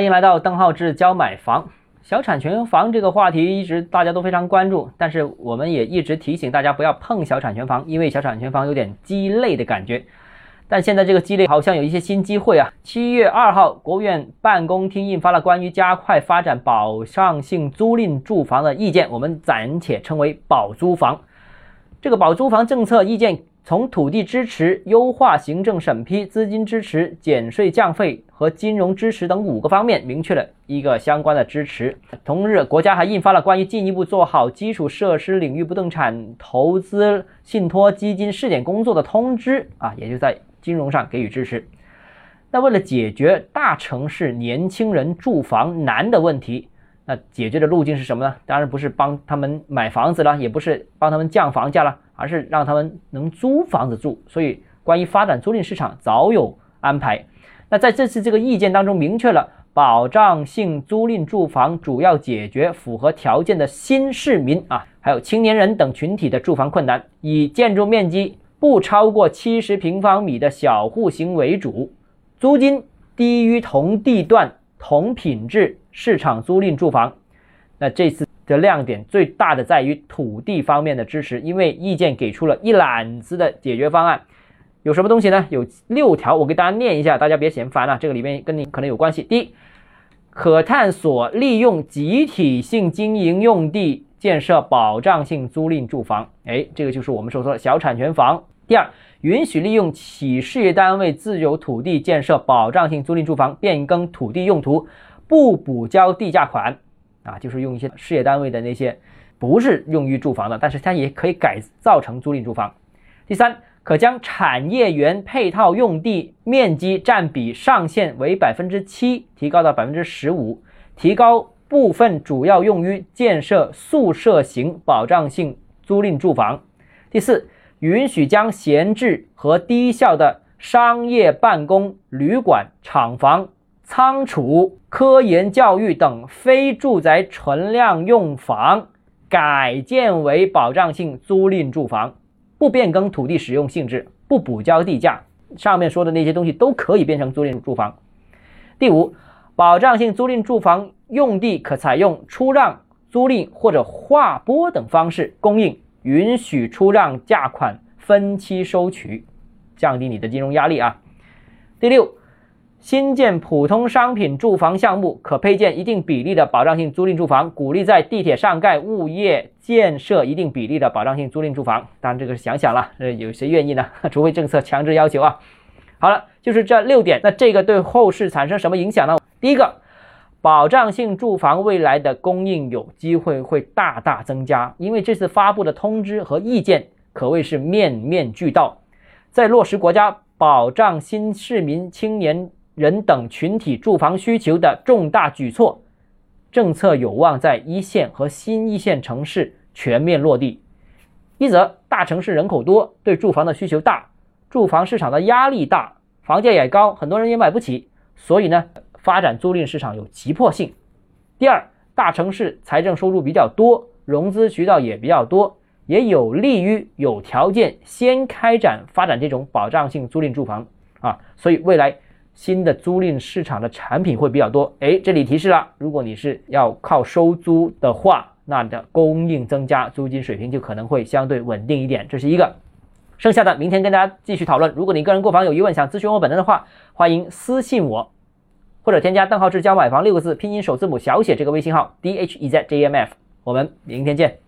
欢迎来到邓浩志教买房。小产权房这个话题一直大家都非常关注，但是我们也一直提醒大家不要碰小产权房，因为小产权房有点鸡肋的感觉。但现在这个鸡肋好像有一些新机会啊！七月二号，国务院办公厅印发了关于加快发展保障性租赁住房的意见，我们暂且称为保租房。这个保租房政策意见。从土地支持、优化行政审批、资金支持、减税降费和金融支持等五个方面，明确了一个相关的支持。同日，国家还印发了关于进一步做好基础设施领域不动产投资信托基金试点工作的通知啊，也就在金融上给予支持。那为了解决大城市年轻人住房难的问题，那解决的路径是什么呢？当然不是帮他们买房子了，也不是帮他们降房价了。而是让他们能租房子住，所以关于发展租赁市场早有安排。那在这次这个意见当中，明确了保障性租赁住房主要解决符合条件的新市民啊，还有青年人等群体的住房困难，以建筑面积不超过七十平方米的小户型为主，租金低于同地段同品质市场租赁住房。那这次。的亮点最大的在于土地方面的支持，因为意见给出了一揽子的解决方案，有什么东西呢？有六条，我给大家念一下，大家别嫌烦了，这个里面跟你可能有关系。第一，可探索利用集体性经营用地建设保障性租赁住房，哎，这个就是我们所说的小产权房。第二，允许利用企事业单位自有土地建设保障性租赁住房，变更土地用途，不补交地价款。啊，就是用一些事业单位的那些，不是用于住房的，但是它也可以改造成租赁住房。第三，可将产业园配套用地面积占比上限为百分之七，提高到百分之十五，提高部分主要用于建设宿舍型保障性租赁住房。第四，允许将闲置和低效的商业办公、旅馆、厂房。仓储、科研教育等非住宅存量用房改建为保障性租赁住房，不变更土地使用性质，不补交地价。上面说的那些东西都可以变成租赁住房。第五，保障性租赁住房用地可采用出让、租赁或者划拨等方式供应，允许出让价款分期收取，降低你的金融压力啊。第六。新建普通商品住房项目，可配建一定比例的保障性租赁住房，鼓励在地铁上盖物业建设一定比例的保障性租赁住房。当然，这个是想想了，呃，有谁愿意呢？除非政策强制要求啊。好了，就是这六点。那这个对后市产生什么影响呢？第一个，保障性住房未来的供应有机会会大大增加，因为这次发布的通知和意见可谓是面面俱到，在落实国家保障新市民青年。人等群体住房需求的重大举措，政策有望在一线和新一线城市全面落地。一则大城市人口多，对住房的需求大，住房市场的压力大，房价也高，很多人也买不起，所以呢，发展租赁市场有急迫性。第二，大城市财政收入比较多，融资渠道也比较多，也有利于有条件先开展发展这种保障性租赁住房啊，所以未来。新的租赁市场的产品会比较多，哎，这里提示了，如果你是要靠收租的话，那你的供应增加，租金水平就可能会相对稳定一点，这是一个。剩下的明天跟大家继续讨论。如果你个人购房有疑问，想咨询我本人的话，欢迎私信我，或者添加“邓浩志教买房”六个字拼音首字母小写这个微信号 d h e z j m f。我们明天见。